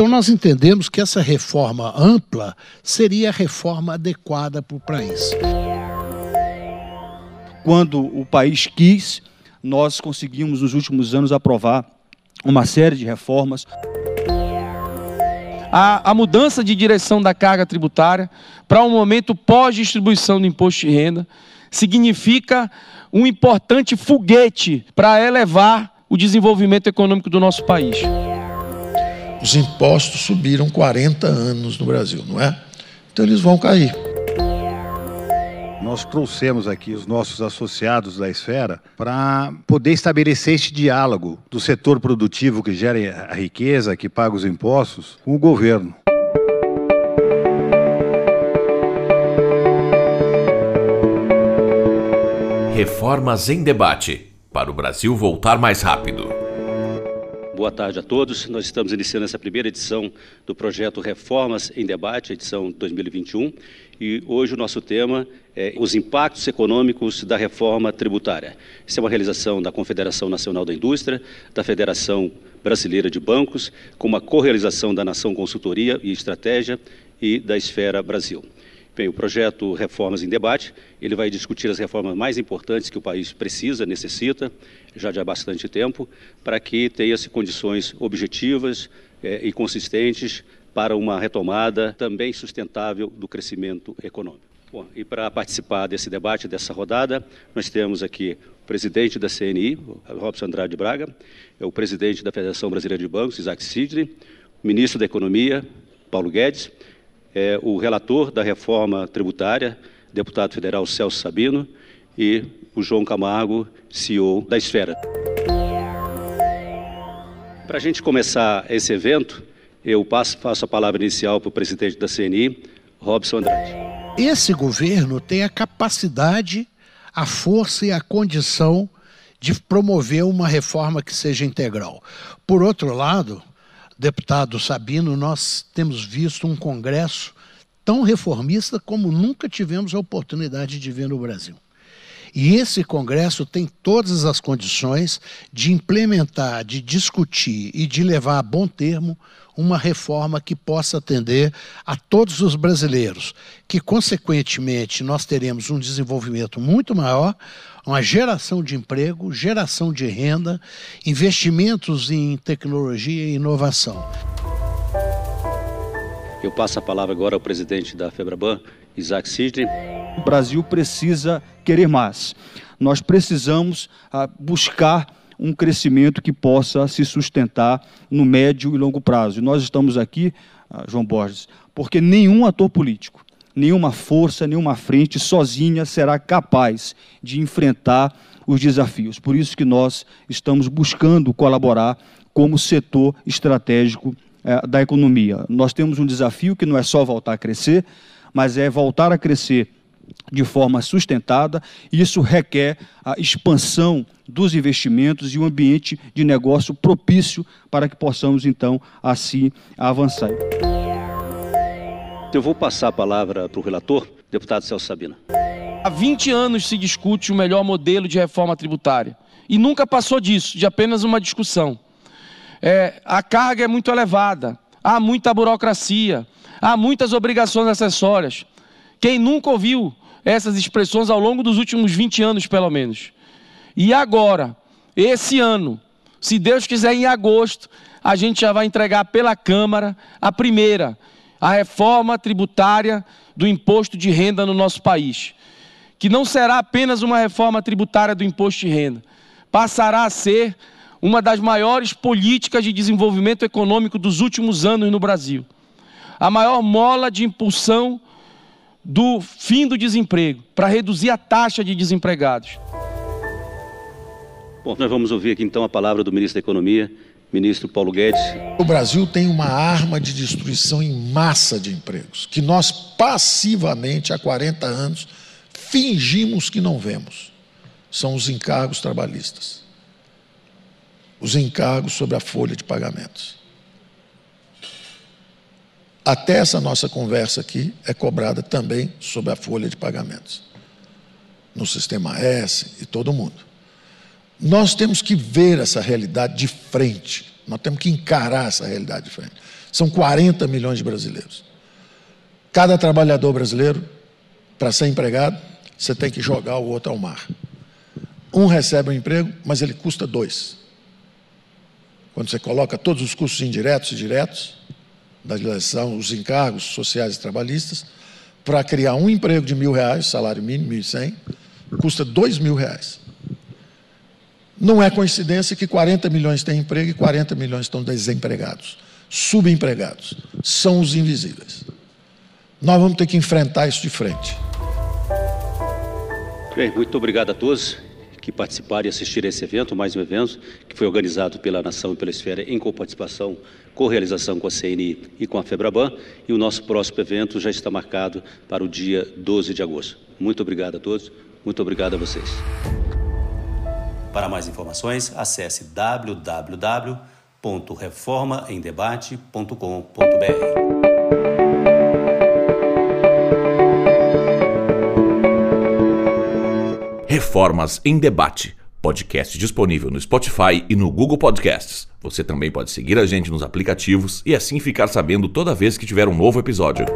Então, nós entendemos que essa reforma ampla seria a reforma adequada para o país. Quando o país quis, nós conseguimos nos últimos anos aprovar uma série de reformas. A, a mudança de direção da carga tributária para um momento pós-distribuição do imposto de renda significa um importante foguete para elevar o desenvolvimento econômico do nosso país. Os impostos subiram 40 anos no Brasil, não é? Então eles vão cair. Nós trouxemos aqui os nossos associados da esfera para poder estabelecer este diálogo do setor produtivo que gera a riqueza, que paga os impostos, com o governo. Reformas em debate para o Brasil voltar mais rápido. Boa tarde a todos. Nós estamos iniciando essa primeira edição do projeto Reformas em Debate, edição 2021, e hoje o nosso tema é os impactos econômicos da reforma tributária. Isso é uma realização da Confederação Nacional da Indústria, da Federação Brasileira de Bancos, com uma correalização da Nação Consultoria e Estratégia e da Esfera Brasil. Bem, o projeto Reformas em Debate, ele vai discutir as reformas mais importantes que o país precisa, necessita, já de há bastante tempo, para que tenha-se condições objetivas eh, e consistentes para uma retomada também sustentável do crescimento econômico. Bom, e para participar desse debate, dessa rodada, nós temos aqui o presidente da CNI, Robson Andrade Braga, é o presidente da Federação Brasileira de Bancos, Isaac Sidney, o ministro da Economia, Paulo Guedes, é, o relator da reforma tributária, deputado federal Celso Sabino, e o João Camargo, CEO da Esfera. Para a gente começar esse evento, eu passo, faço a palavra inicial para o presidente da CNI, Robson Andrade. Esse governo tem a capacidade, a força e a condição de promover uma reforma que seja integral. Por outro lado, deputado Sabino, nós temos visto um Congresso tão reformista como nunca tivemos a oportunidade de ver no Brasil. E esse Congresso tem todas as condições de implementar, de discutir e de levar a bom termo uma reforma que possa atender a todos os brasileiros, que, consequentemente, nós teremos um desenvolvimento muito maior, uma geração de emprego, geração de renda, investimentos em tecnologia e inovação. Eu passo a palavra agora ao presidente da FEBRABAN, Isaac Sidney. O Brasil precisa querer mais. Nós precisamos ah, buscar um crescimento que possa se sustentar no médio e longo prazo. E nós estamos aqui, ah, João Borges, porque nenhum ator político, nenhuma força, nenhuma frente sozinha será capaz de enfrentar os desafios. Por isso que nós estamos buscando colaborar como setor estratégico eh, da economia. Nós temos um desafio que não é só voltar a crescer, mas é voltar a crescer de forma sustentada. Isso requer a expansão dos investimentos e um ambiente de negócio propício para que possamos, então, assim avançar. Eu vou passar a palavra para o relator, deputado Celso Sabina. Há 20 anos se discute o melhor modelo de reforma tributária. E nunca passou disso, de apenas uma discussão. É, a carga é muito elevada, há muita burocracia, há muitas obrigações acessórias. Quem nunca ouviu essas expressões ao longo dos últimos 20 anos, pelo menos? E agora, esse ano, se Deus quiser, em agosto, a gente já vai entregar pela Câmara a primeira, a reforma tributária do imposto de renda no nosso país. Que não será apenas uma reforma tributária do imposto de renda, passará a ser uma das maiores políticas de desenvolvimento econômico dos últimos anos no Brasil. A maior mola de impulsão do fim do desemprego, para reduzir a taxa de desempregados. Bom, nós vamos ouvir aqui então a palavra do ministro da Economia, ministro Paulo Guedes. O Brasil tem uma arma de destruição em massa de empregos, que nós passivamente, há 40 anos, fingimos que não vemos. São os encargos trabalhistas. Os encargos sobre a folha de pagamentos. Até essa nossa conversa aqui é cobrada também sobre a folha de pagamentos. No sistema S e todo mundo. Nós temos que ver essa realidade de frente. Nós temos que encarar essa realidade de frente. São 40 milhões de brasileiros. Cada trabalhador brasileiro, para ser empregado, você tem que jogar o outro ao mar. Um recebe um emprego, mas ele custa dois. Quando você coloca todos os custos indiretos e diretos da legislação, os encargos sociais e trabalhistas, para criar um emprego de mil reais, salário mínimo, mil e cem, custa dois mil reais. Não é coincidência que 40 milhões têm emprego e 40 milhões estão desempregados, subempregados. São os invisíveis. Nós vamos ter que enfrentar isso de frente. Bem, muito obrigado a todos que participaram e assistiram a esse evento, mais um evento que foi organizado pela Nação e pela Esfera em coparticipação, co-realização com a CNI e com a FEBRABAN. E o nosso próximo evento já está marcado para o dia 12 de agosto. Muito obrigado a todos, muito obrigado a vocês. Para mais informações, acesse www.reformaemdebate.com.br. Reformas em Debate, podcast disponível no Spotify e no Google Podcasts. Você também pode seguir a gente nos aplicativos e assim ficar sabendo toda vez que tiver um novo episódio.